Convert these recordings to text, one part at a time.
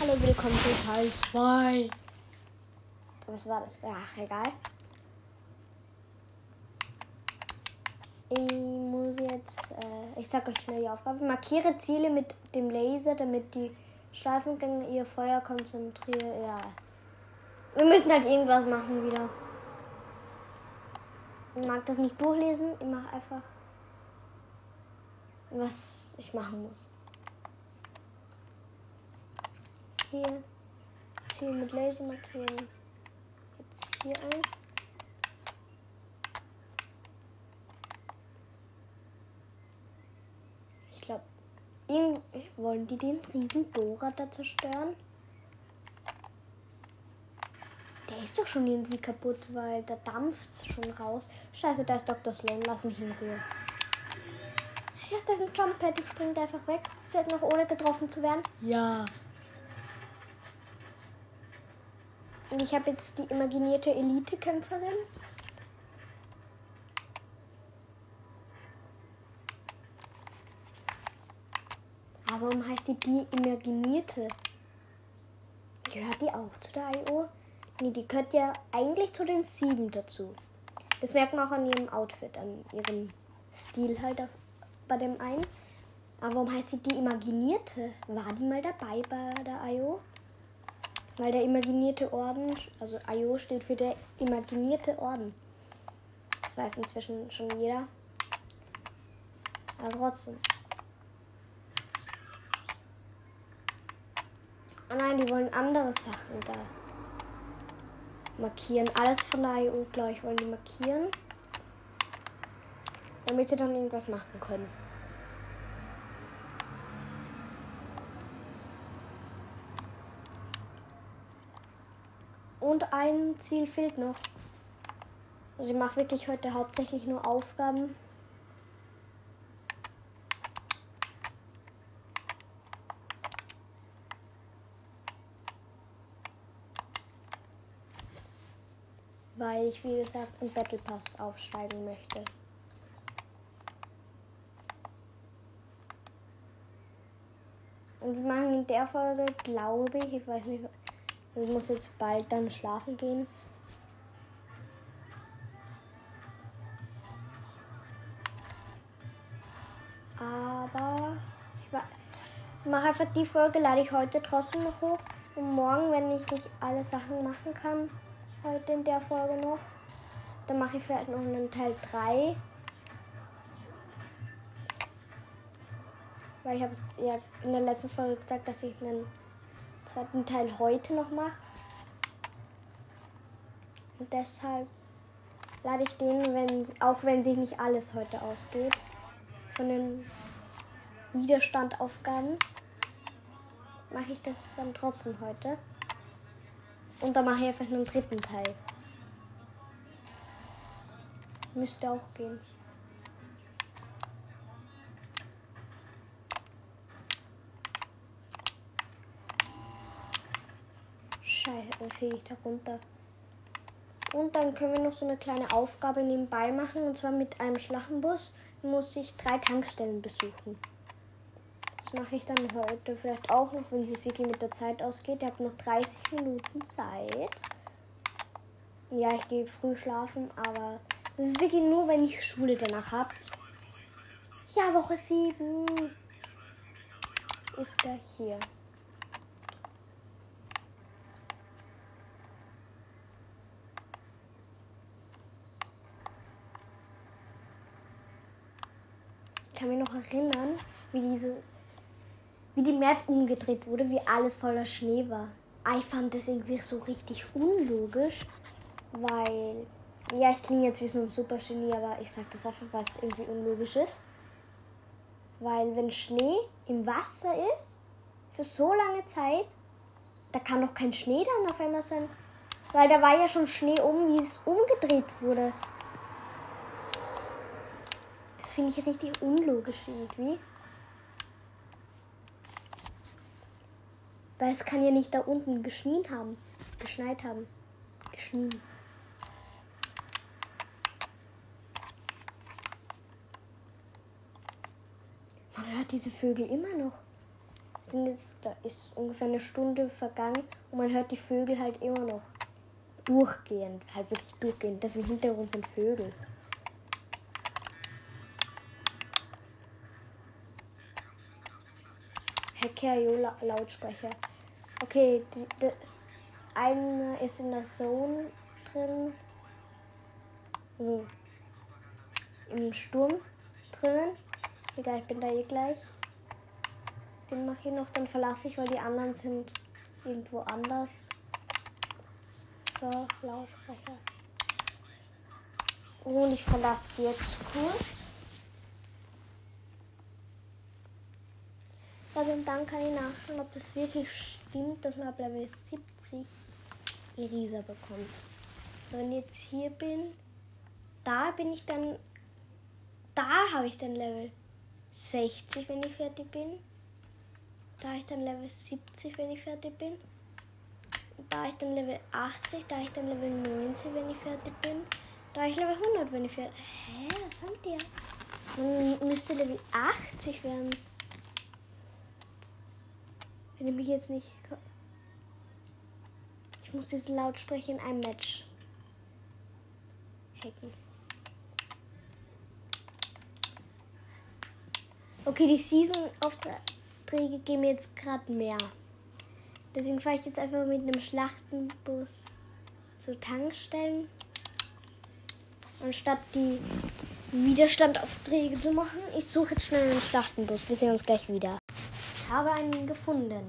Hallo, willkommen zu Teil 2. Was war das? Ach, egal. Ich muss jetzt, äh, ich sag euch schnell die Aufgabe. Markiere Ziele mit dem Laser, damit die Schleifengänge ihr Feuer konzentrieren. Ja. Wir müssen halt irgendwas machen wieder. Ich mag das nicht durchlesen. Ich mache einfach, was ich machen muss. Hier Ziel mit Laser markieren. Jetzt hier eins. Ich glaube, wollen die den riesen Bohrer da zerstören? Der ist doch schon irgendwie kaputt, weil da dampft schon raus. Scheiße, da ist Dr. Sloan. Lass mich in Ruhe. Ja, da ist ein Jump Pad. Ich springe einfach weg. Vielleicht noch ohne getroffen zu werden. Ja. Und ich habe jetzt die imaginierte Elite-Kämpferin. Aber warum heißt die die imaginierte? Gehört die auch zu der IO? Nee, die gehört ja eigentlich zu den sieben dazu. Das merkt man auch an ihrem Outfit, an ihrem Stil halt auf, bei dem einen. Aber warum heißt sie die imaginierte? War die mal dabei bei der IO? Weil der imaginierte Orden, also IO steht für der imaginierte Orden. Das weiß inzwischen schon jeder. Aber trotzdem. Oh nein, die wollen andere Sachen da markieren. Alles von der IO, glaube ich, wollen die markieren. Damit sie dann irgendwas machen können. Und ein Ziel fehlt noch. Also ich mache wirklich heute hauptsächlich nur Aufgaben. Weil ich, wie gesagt, im Battle Pass aufsteigen möchte. Und wir machen in der Folge, glaube ich, ich weiß nicht, ich muss jetzt bald dann schlafen gehen. Aber ich mache einfach die Folge, lade ich heute trotzdem noch hoch. Und morgen, wenn ich nicht alle Sachen machen kann, heute in der Folge noch, dann mache ich vielleicht noch einen Teil 3. Weil ich habe es ja in der letzten Folge gesagt, dass ich einen zweiten Teil heute noch mache. Und deshalb lade ich den, wenn, auch wenn sich nicht alles heute ausgeht, von den Widerstandaufgaben, mache ich das dann trotzdem heute. Und dann mache ich einfach einen dritten Teil. Müsste auch gehen. Scheiße, ich da runter. Und dann können wir noch so eine kleine Aufgabe nebenbei machen. Und zwar mit einem Schlachenbus muss ich drei Tankstellen besuchen. Das mache ich dann heute vielleicht auch noch, wenn es wirklich mit der Zeit ausgeht. Ihr habt noch 30 Minuten Zeit. Ja, ich gehe früh schlafen, aber das ist wirklich nur, wenn ich Schule danach habe. Ja, Woche 7 ist er hier. Kann mich noch erinnern, wie diese, wie die Map umgedreht wurde, wie alles voller Schnee war. Ah, ich fand das irgendwie so richtig unlogisch, weil, ja, ich klinge jetzt wie so ein Supergenie, aber ich sag das einfach, weil es irgendwie unlogisch ist. Weil wenn Schnee im Wasser ist, für so lange Zeit, da kann doch kein Schnee dann auf einmal sein. Weil da war ja schon Schnee um, wie es umgedreht wurde. Das finde ich richtig unlogisch irgendwie. Weil es kann ja nicht da unten geschnien haben. Geschneit haben. Geschnien. Man hört diese Vögel immer noch. sind jetzt, da ist ungefähr eine Stunde vergangen und man hört die Vögel halt immer noch durchgehend, halt wirklich durchgehend. Das im Hintergrund sind Vögel. Hacker Lautsprecher. Okay, die, das eine ist in der Zone drin. Also im Sturm drinnen. Egal, ich bin da eh gleich. Den mache ich noch, dann verlasse ich, weil die anderen sind irgendwo anders. So, Lautsprecher. Und ich verlasse jetzt kurz. Also dann kann ich nachschauen, ob das wirklich stimmt, dass man ab Level 70 Irisa bekommt. Wenn ich jetzt hier bin, da bin ich dann, da habe ich dann Level 60, wenn ich fertig bin. Da habe ich dann Level 70, wenn ich fertig bin. Da habe ich dann Level 80, da habe ich dann Level 90, wenn ich fertig bin. Da habe ich Level 100, wenn ich fertig bin. Hä, was haben die? Man müsste Level 80 werden. Wenn ich mich jetzt nicht. Ich muss diesen Lautsprecher in einem Match hacken. Okay, die Season-Aufträge geben mir jetzt gerade mehr. Deswegen fahre ich jetzt einfach mit einem Schlachtenbus zu Tankstellen. Anstatt die Widerstandaufträge zu machen. Ich suche jetzt schnell einen Schlachtenbus. Wir sehen uns gleich wieder habe einen gefunden.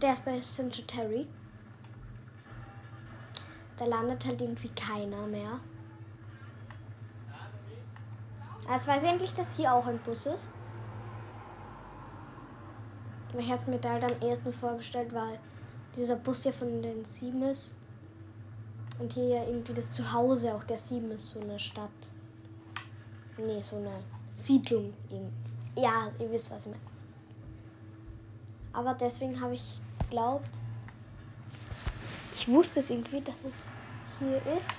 Der ist bei Terry. Da landet halt irgendwie keiner mehr. Also weiß endlich, dass hier auch ein Bus ist. Ich habe mir da halt am ersten vorgestellt, weil dieser Bus ja von den Sieben ist. Und hier ja irgendwie das Zuhause auch der Sieben ist, so eine Stadt. Nee, so eine Siedlung. Ja, ihr wisst, was ich meine. Aber deswegen habe ich geglaubt, ich wusste es irgendwie, dass es hier ist.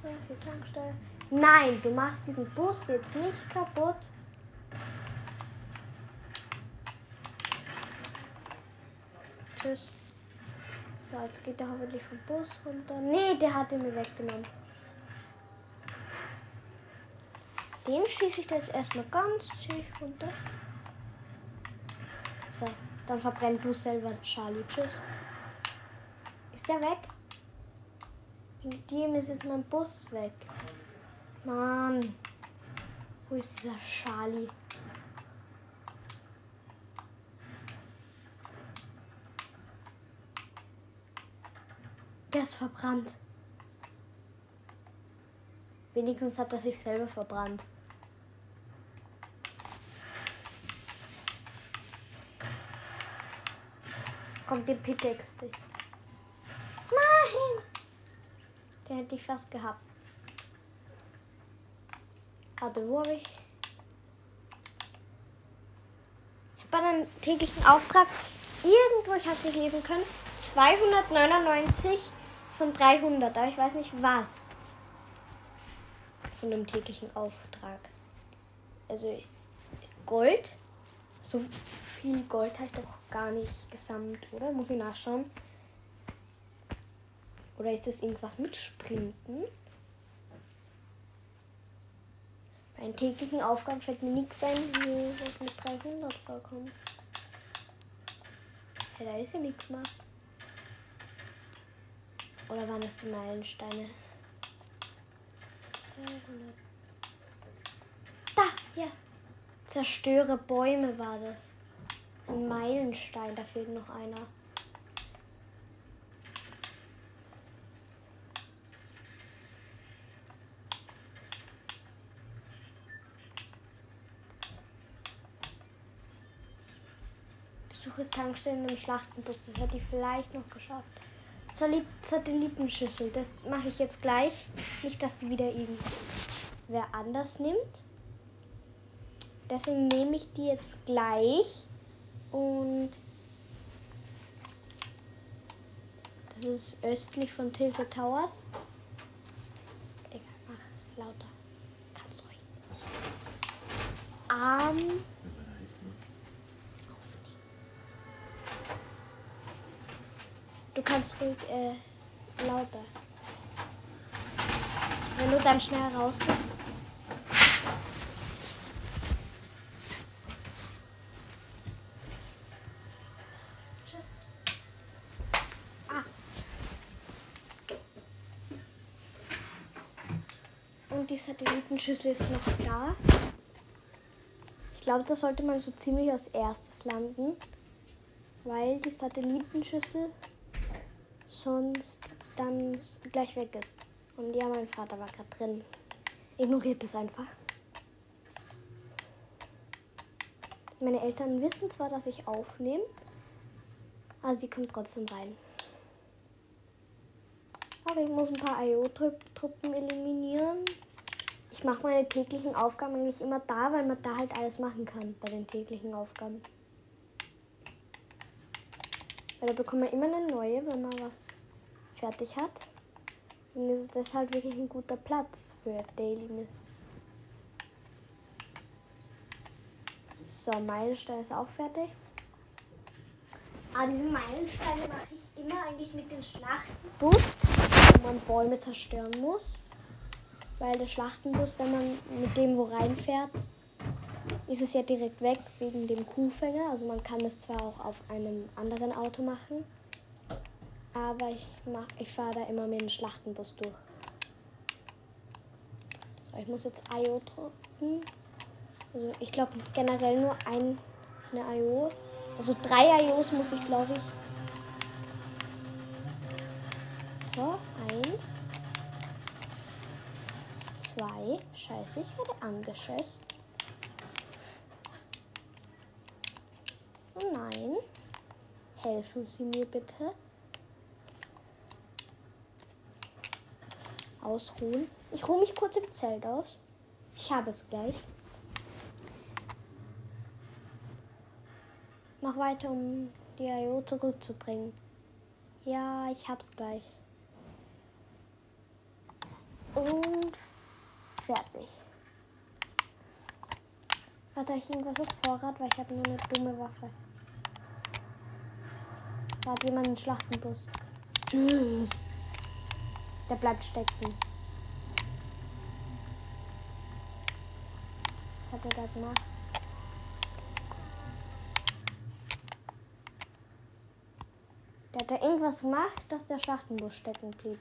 So, hier Tankstelle. Nein, du machst diesen Bus jetzt nicht kaputt. Tschüss. So, jetzt geht er hoffentlich vom Bus runter. Nee, der hat ihn mir weggenommen. Den schieße ich jetzt erstmal ganz chillig runter. Scheiße. Dann verbrennt du selber, Charlie. Tschüss. Ist der weg? In dem ist jetzt mein Bus weg. Mann. Wo ist dieser Charlie? Der ist verbrannt. Wenigstens hat er sich selber verbrannt. kommt den Pickaxe dich. Nein! Der hätte ich fast gehabt. Warte, wo habe ich? Ich habe einen täglichen Auftrag irgendwo, ich habe es lesen können, 299 von 300, aber ich weiß nicht was von einem täglichen Auftrag. Also Gold, so viel Gold habe ich doch gar nicht gesammelt, oder? Muss ich nachschauen. Oder ist das irgendwas mit Sprinten? Bei den täglichen Aufgaben fällt mir nichts ein, wie das mit 300 vorkommt. Ja, da ist ja nichts mehr. Oder waren das die Meilensteine? 200. Da, ja. Zerstöre Bäume war das. Ein Meilenstein, da fehlt noch einer. Besuche Tankstellen im Schlachtenbus. Das hätte ich vielleicht noch geschafft. Satellitenschüssel. Das mache ich jetzt gleich. Nicht, dass die wieder irgendwer anders nimmt. Deswegen nehme ich die jetzt gleich. Und das ist östlich von Tilted Towers. Egal, mach lauter. Ganz ruhig. Um, kannst ruhig äh, lauter. Wenn du dann schnell rausgehst. Ah. Und die Satellitenschüssel ist noch da. Ich glaube, da sollte man so ziemlich als erstes landen, weil die Satellitenschüssel sonst dann gleich weg ist. Und ja, mein Vater war gerade drin. Ignoriert es einfach. Meine Eltern wissen zwar, dass ich aufnehme, aber sie kommen trotzdem rein. Aber ich muss ein paar IO-Truppen eliminieren. Ich mache meine täglichen Aufgaben eigentlich immer da, weil man da halt alles machen kann bei den täglichen Aufgaben. Weil da bekommt man immer eine neue, wenn man was fertig hat. Und ist es deshalb wirklich ein guter Platz für Daily. So, Meilenstein ist auch fertig. Aber diese Meilensteine mache ich immer eigentlich mit dem Schlachtenbus, wo man Bäume zerstören muss. Weil der Schlachtenbus, wenn man mit dem wo reinfährt, ist es ja direkt weg wegen dem Kuhfänger. Also man kann es zwar auch auf einem anderen Auto machen, aber ich, ich fahre da immer mit dem Schlachtenbus durch. So, ich muss jetzt IO drücken. Also ich glaube generell nur ein, eine IO. Also drei IOs muss ich glaube ich. So, eins. Zwei. Scheiße, ich werde angeschossen. Nein. Helfen Sie mir bitte. Ausruhen. Ich ruhe mich kurz im Zelt aus. Ich habe es gleich. Mach weiter, um die IO zurückzudrängen. Ja, ich hab's gleich. Und fertig. Hat euch irgendwas aus Vorrat, weil ich habe nur eine dumme Waffe. Da hat jemand einen Schlachtenbus. Tschüss. Der bleibt stecken. Was hat er da gemacht? Der hat da irgendwas gemacht, dass der Schlachtenbus stecken blieb.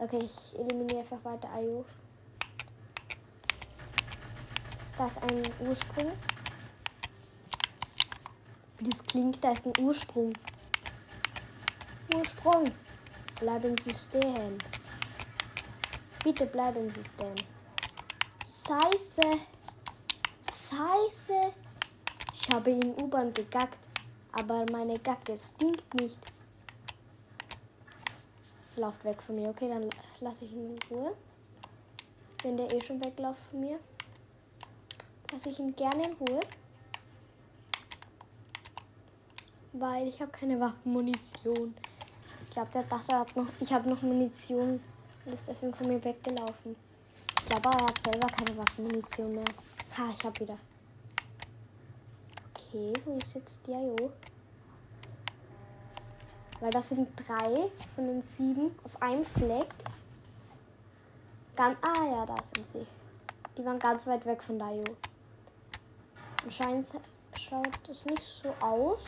Okay, ich eliminiere einfach weiter Ayu. Da ist ein Ursprung. Wie das klingt, da ist ein Ursprung. Ursprung. Bleiben Sie stehen. Bitte bleiben Sie stehen. Scheiße. Scheiße. Ich habe in U-Bahn gegackt, aber meine Gacke stinkt nicht. Lauft weg von mir. Okay, dann lasse ich ihn in Ruhe. Wenn der eh schon wegläuft von mir, lasse ich ihn gerne in Ruhe. Weil ich habe keine Waffenmunition. Ich glaube, der dachte, er hat noch, ich habe noch Munition und ist deswegen von mir weggelaufen. Ich glaube, er hat selber keine Waffenmunition mehr. Ha, ich habe wieder. Okay, wo ist jetzt die IO? Weil das sind drei von den sieben auf einem Fleck. Ganz, ah ja, da sind sie. Die waren ganz weit weg von der IO. Anscheinend schaut es nicht so aus.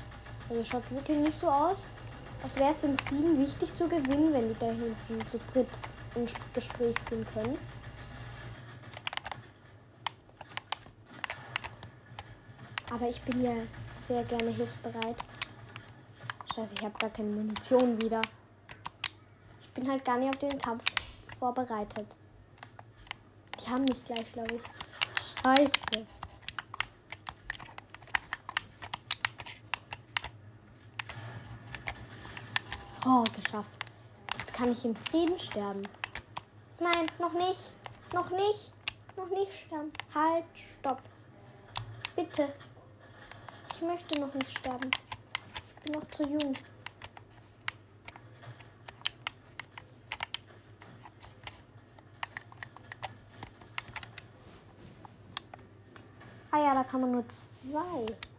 Also schaut wirklich nicht so aus. Was wäre es den sieben wichtig zu gewinnen, wenn die da hinten zu dritt ein Gespräch führen können? Aber ich bin ja sehr gerne hilfsbereit. Scheiße, ich habe gar keine Munition wieder. Ich bin halt gar nicht auf den Kampf vorbereitet. Die haben mich gleich, glaube ich. Scheiße. Oh, geschafft. Jetzt kann ich in Frieden sterben. Nein, noch nicht. Noch nicht. Noch nicht sterben. Halt, stopp. Bitte. Ich möchte noch nicht sterben. Ich bin noch zu jung. Ah ja, da kann man nur zwei.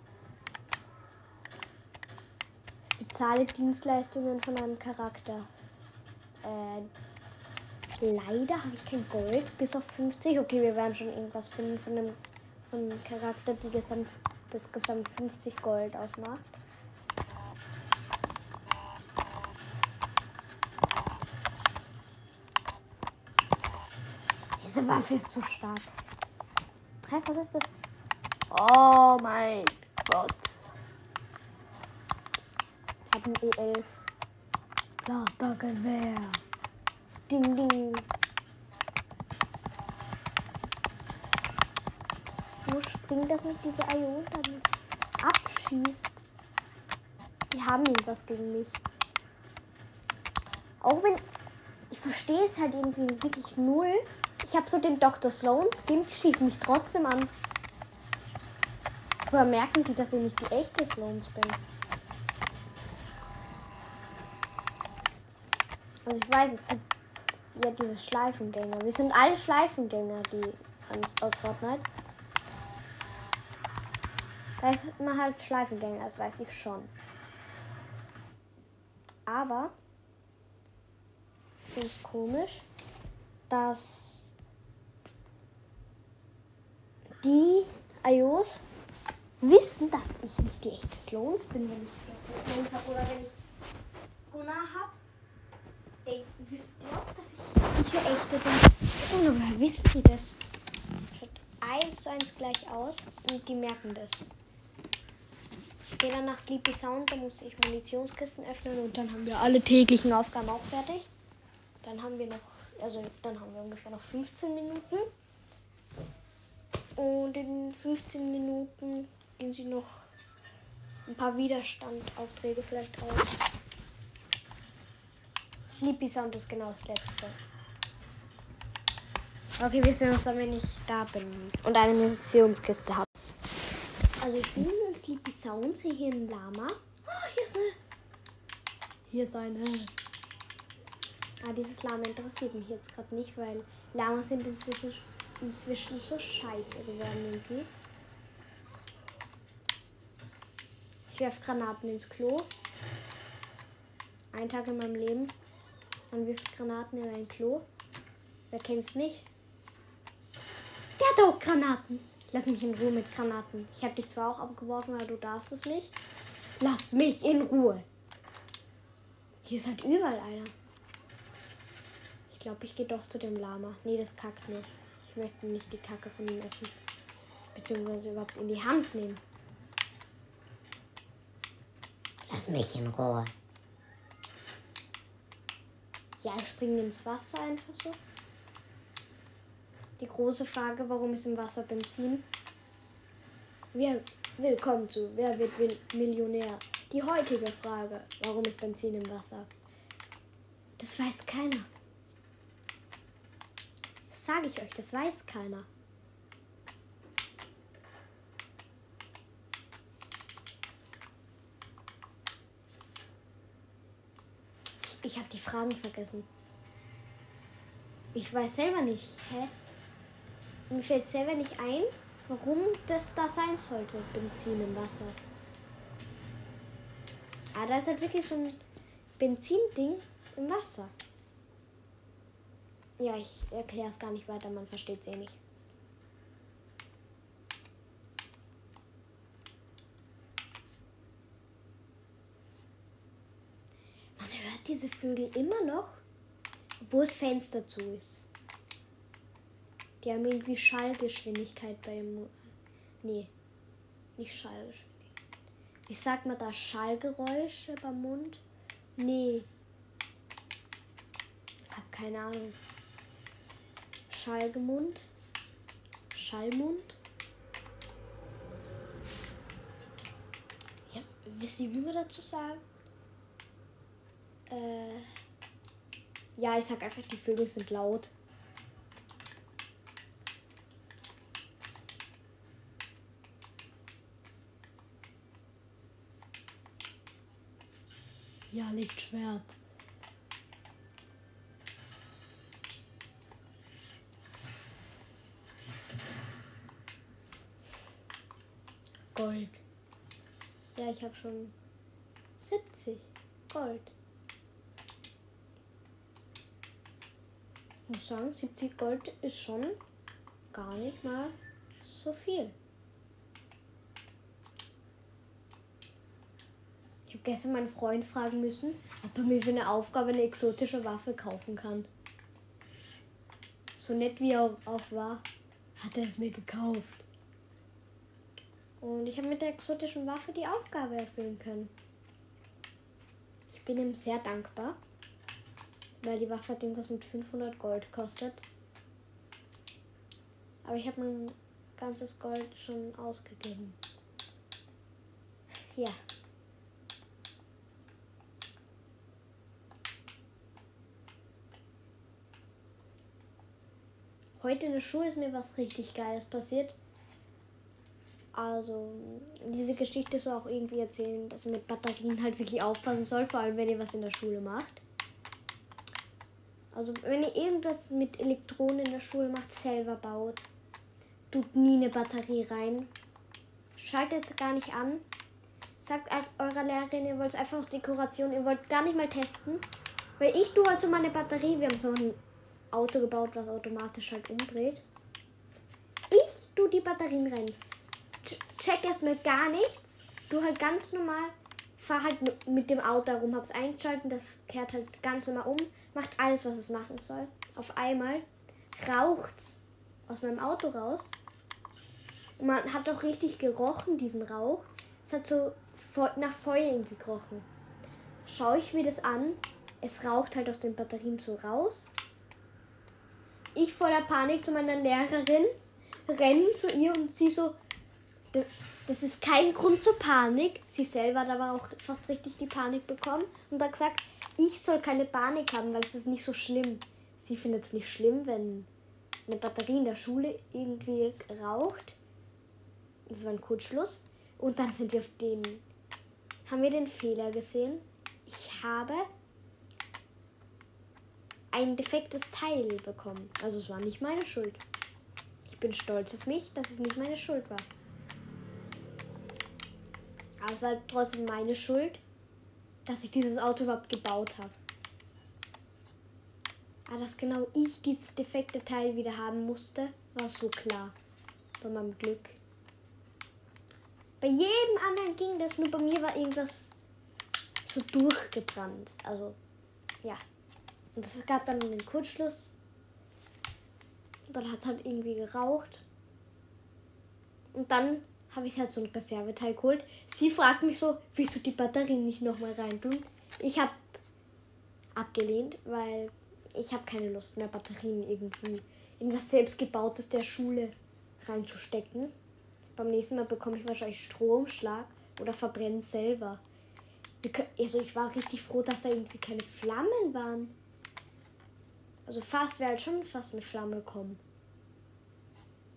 Bezahle Dienstleistungen von einem Charakter. Äh, leider habe ich kein Gold bis auf 50. Okay, wir werden schon irgendwas finden von einem, von einem Charakter, die gesamt, das gesamt 50 Gold ausmacht. Diese Waffe ist zu stark. Hä, was ist das? Oh mein Gott. Ein E11. Blastergewehr. Ding, ding. Wo springt das mit dieser Ion dann abschießt? Die haben irgendwas gegen mich. Auch wenn ich verstehe es halt irgendwie wirklich null. Ich habe so den Dr. Sloan Skin, die schießen mich trotzdem an. Woher merken die, dass ich nicht die echte Sloans bin? Also ich weiß, es gibt ja diese Schleifengänger. Wir sind alle Schleifengänger, die aus Fortnite. Da ist man halt Schleifengänger, das weiß ich schon. Aber finde ich komisch, dass die IOs wissen, dass ich nicht die echte Sloans bin, wenn ich Sloans habe oder wenn ich Gunnar habe. Denken, wisst ihr auch, dass ich nicht der echte bin? Und woher wissen die das? Schaut eins zu eins gleich aus und die merken das. Ich gehe dann nach Sleepy Sound, da muss ich Munitionskisten öffnen und dann haben wir alle täglichen Aufgaben auch fertig. Dann haben wir noch, also dann haben wir ungefähr noch 15 Minuten. Und in 15 Minuten gehen sie noch ein paar Widerstandaufträge vielleicht aus. Sleepy Sound ist genau das letzte. Okay, wir sehen uns dann, wenn ich da bin und eine Munitionskiste habe. Also ich bin in Sleepy Sound, sehe hier ein Lama. Oh, hier ist eine. Hier ist eine. Ah, dieses Lama interessiert mich jetzt gerade nicht, weil Lamas sind inzwischen, inzwischen so scheiße geworden irgendwie. Ich werfe Granaten ins Klo. Ein Tag in meinem Leben. Man wirft Granaten in ein Klo. Wer kennt's nicht? Der hat auch Granaten. Lass mich in Ruhe mit Granaten. Ich habe dich zwar auch abgeworfen, aber du darfst es nicht. Lass mich in Ruhe. Hier ist halt überall einer. Ich glaube, ich gehe doch zu dem Lama. Nee, das kackt nicht. Ich möchte nicht die Kacke von ihm essen. Beziehungsweise überhaupt in die Hand nehmen. Lass mich in Ruhe. Ja, ich springe ins Wasser einfach so. Die große Frage, warum ist im Wasser Benzin? Wir, willkommen zu Wer wird Millionär? Die heutige Frage, warum ist Benzin im Wasser? Das weiß keiner. Das sage ich euch, das weiß keiner. Ich habe die Fragen vergessen. Ich weiß selber nicht. Hä? Mir fällt selber nicht ein, warum das da sein sollte, Benzin im Wasser. Ah, da ist halt wirklich so ein Benzinding im Wasser. Ja, ich erkläre es gar nicht weiter, man versteht es eh nicht. Man hört diese Vögel immer noch, wo es Fenster zu ist. Die haben irgendwie Schallgeschwindigkeit beim. Nee, nicht Schallgeschwindigkeit. Wie sagt man da? Schallgeräusche beim Mund? Nee. Hab keine Ahnung. Schallgemund? Schallmund? Ja, wisst ihr, wie wir dazu sagen? Äh. Ja, ich sag einfach, die Vögel sind laut. Ja, Lichtschwert. Gold. Ja, ich habe schon 70. Gold. Muss sagen, 70 Gold ist schon gar nicht mal so viel. Ich habe gestern meinen Freund fragen müssen, ob er mir für eine Aufgabe eine exotische Waffe kaufen kann. So nett wie er auch war, hat er es mir gekauft. Und ich habe mit der exotischen Waffe die Aufgabe erfüllen können. Ich bin ihm sehr dankbar, weil die Waffe hat irgendwas mit 500 Gold kostet. Aber ich habe mein ganzes Gold schon ausgegeben. Ja. Heute in der Schule ist mir was richtig Geiles passiert. Also, diese Geschichte soll auch irgendwie erzählen, dass ihr mit Batterien halt wirklich aufpassen soll, vor allem wenn ihr was in der Schule macht. Also, wenn ihr irgendwas mit Elektronen in der Schule macht, selber baut, tut nie eine Batterie rein. Schaltet es gar nicht an. Sagt eurer Lehrerin, ihr wollt es einfach aus Dekoration, ihr wollt gar nicht mal testen. Weil ich tue halt so meine Batterie, wir haben so ein Auto gebaut, was automatisch halt umdreht. Ich tue die Batterien rein. Check erstmal gar nichts. Du halt ganz normal. Fahr halt mit dem Auto rum, hab's eingeschalten, das kehrt halt ganz normal um, macht alles, was es machen soll. Auf einmal raucht's aus meinem Auto raus. Man hat auch richtig gerochen, diesen Rauch. Es hat so nach Feuer gekrochen. Schaue ich mir das an, es raucht halt aus den Batterien so raus. Ich voller Panik zu meiner Lehrerin, rennen zu ihr und sie so, das, ist kein Grund zur Panik. Sie selber hat aber auch fast richtig die Panik bekommen und hat gesagt, ich soll keine Panik haben, weil es ist nicht so schlimm. Sie findet es nicht schlimm, wenn eine Batterie in der Schule irgendwie raucht. Das war ein Kurzschluss. Und dann sind wir auf den. Haben wir den Fehler gesehen? Ich habe ein defektes Teil bekommen. Also es war nicht meine Schuld. Ich bin stolz auf mich, dass es nicht meine Schuld war. Aber es war trotzdem meine Schuld, dass ich dieses Auto überhaupt gebaut habe. Aber dass genau ich dieses defekte Teil wieder haben musste, war so klar. Bei meinem Glück. Bei jedem anderen ging das, nur bei mir war irgendwas so durchgebrannt. Also, ja. Und es gab dann einen Kurzschluss. Und dann hat es halt irgendwie geraucht. Und dann habe ich halt so ein Reserveteil geholt. Sie fragt mich so, wieso die Batterien nicht nochmal reintun. Ich habe abgelehnt, weil ich habe keine Lust mehr, Batterien irgendwie in was selbstgebautes der Schule reinzustecken. Beim nächsten Mal bekomme ich wahrscheinlich Stromschlag oder verbrenne selber. Also ich war richtig froh, dass da irgendwie keine Flammen waren. Also fast wäre halt schon fast eine Flamme gekommen.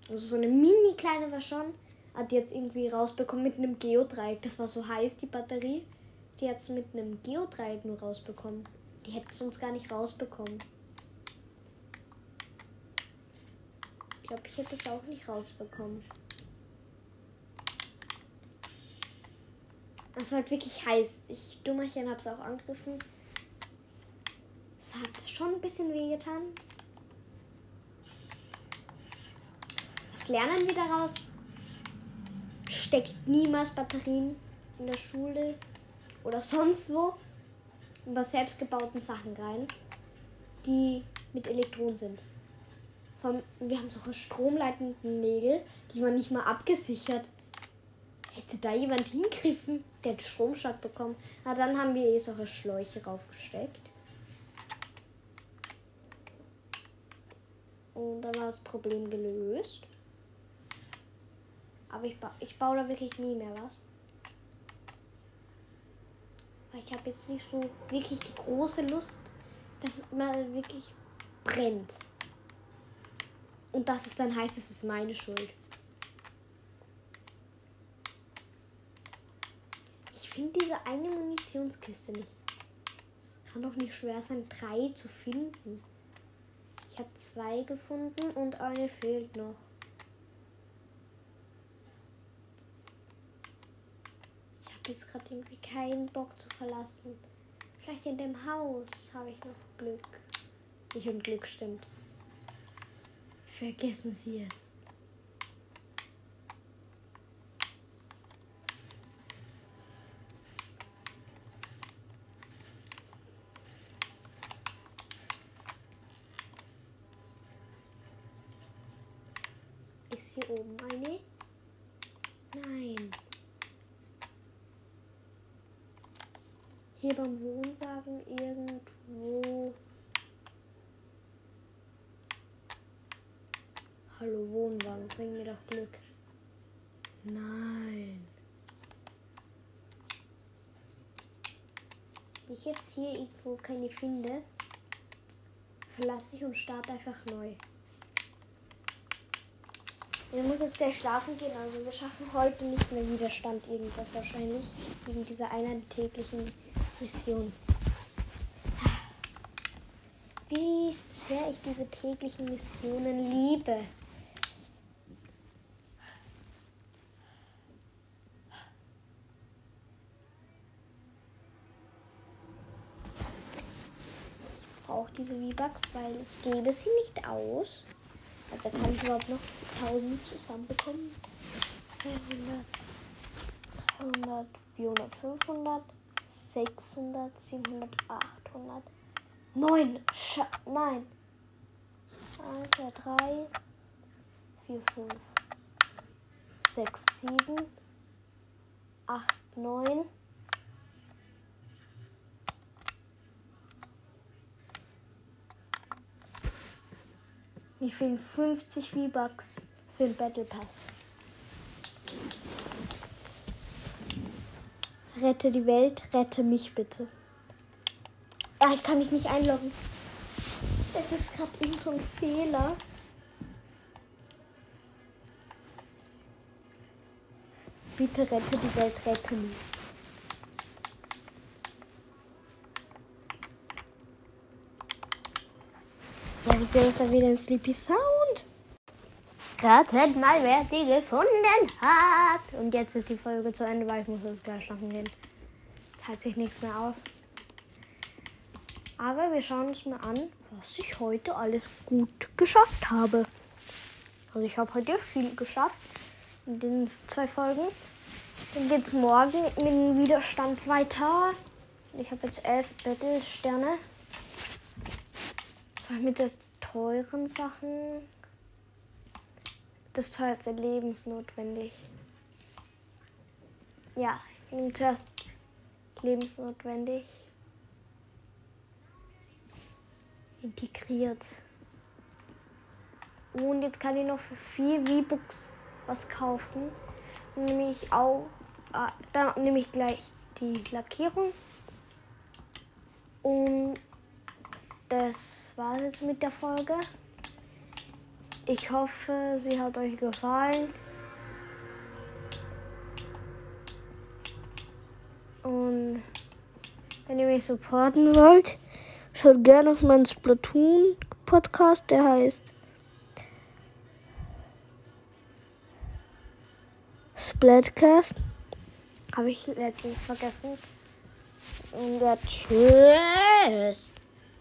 Also so eine mini kleine war schon. Hat jetzt irgendwie rausbekommen mit einem Geodreieck. Das war so heiß, die Batterie. Die hat es mit einem Geodreieck nur rausbekommen. Die hätte es sonst gar nicht rausbekommen. Ich glaube, ich hätte es auch nicht rausbekommen. Es war halt wirklich heiß. Ich, Dummerchen, habe es auch angegriffen hat schon ein bisschen wehgetan. Was lernen wir daraus? Steckt niemals Batterien in der Schule oder sonst wo über selbstgebauten Sachen rein, die mit Elektronen sind. Von, wir haben solche stromleitenden Nägel, die man nicht mal abgesichert. Hätte da jemand hingriffen, der hat Stromschlag bekommen. Na, dann haben wir eh solche Schläuche raufgesteckt. Und dann war das Problem gelöst. Aber ich, ba ich baue da wirklich nie mehr was. Weil ich habe jetzt nicht so wirklich die große Lust, dass es mal wirklich brennt. Und dass es dann heißt, es ist meine Schuld. Ich finde diese eine Munitionskiste nicht. Es kann doch nicht schwer sein, drei zu finden. Ich habe zwei gefunden und eine fehlt noch. Ich habe jetzt gerade irgendwie keinen Bock zu verlassen. Vielleicht in dem Haus habe ich noch Glück. Ich und Glück stimmt. Vergessen Sie es. Ist hier oben eine? Nein. Hier beim Wohnwagen irgendwo. Hallo Wohnwagen, bring mir doch Glück. Nein. Wenn ich jetzt hier irgendwo keine finde, verlasse ich und starte einfach neu. Er muss jetzt gleich schlafen gehen, also wir schaffen heute nicht mehr Widerstand irgendwas wahrscheinlich. Wegen dieser einer täglichen Mission. Wie sehr ich diese täglichen Missionen liebe. Ich brauche diese V-Bucks, weil ich gebe sie nicht aus. Also kann ich überhaupt noch 1000 zusammenbekommen. 300, 300, 400, 500, 600, 700, 800, 9. Scha nein. 1, 2, 3, 4, 5, 6, 7, 8, 9. Mir fehlen 50 V-Bucks für den Battle Pass. Rette die Welt, rette mich bitte. Ja, ich kann mich nicht einloggen. Es ist gerade irgend so Fehler. Bitte rette die Welt, rette mich. Ja, wieso ist da wieder ein Sleepy Sound? Ratet mal, wer sie gefunden hat. Und jetzt ist die Folge zu Ende, weil ich muss jetzt gleich schlafen gehen. Zahlt sich nichts mehr aus. Aber wir schauen uns mal an, was ich heute alles gut geschafft habe. Also ich habe heute viel geschafft in den zwei Folgen. Dann geht es morgen mit dem Widerstand weiter. Ich habe jetzt elf Battle-Sterne. Soll ich mit den teuren Sachen? Das teuerste lebensnotwendig. Ja, nehme zuerst lebensnotwendig. Integriert. Und jetzt kann ich noch für vier V-Books was kaufen. Dann nehme ich auch, äh, dann nehme ich gleich die Lackierung. Und das war jetzt mit der Folge. Ich hoffe, sie hat euch gefallen. Und wenn ihr mich supporten wollt, schaut gerne auf meinen Splatoon-Podcast, der heißt Splatcast. Habe ich letztens vergessen. Und ja, tschüss.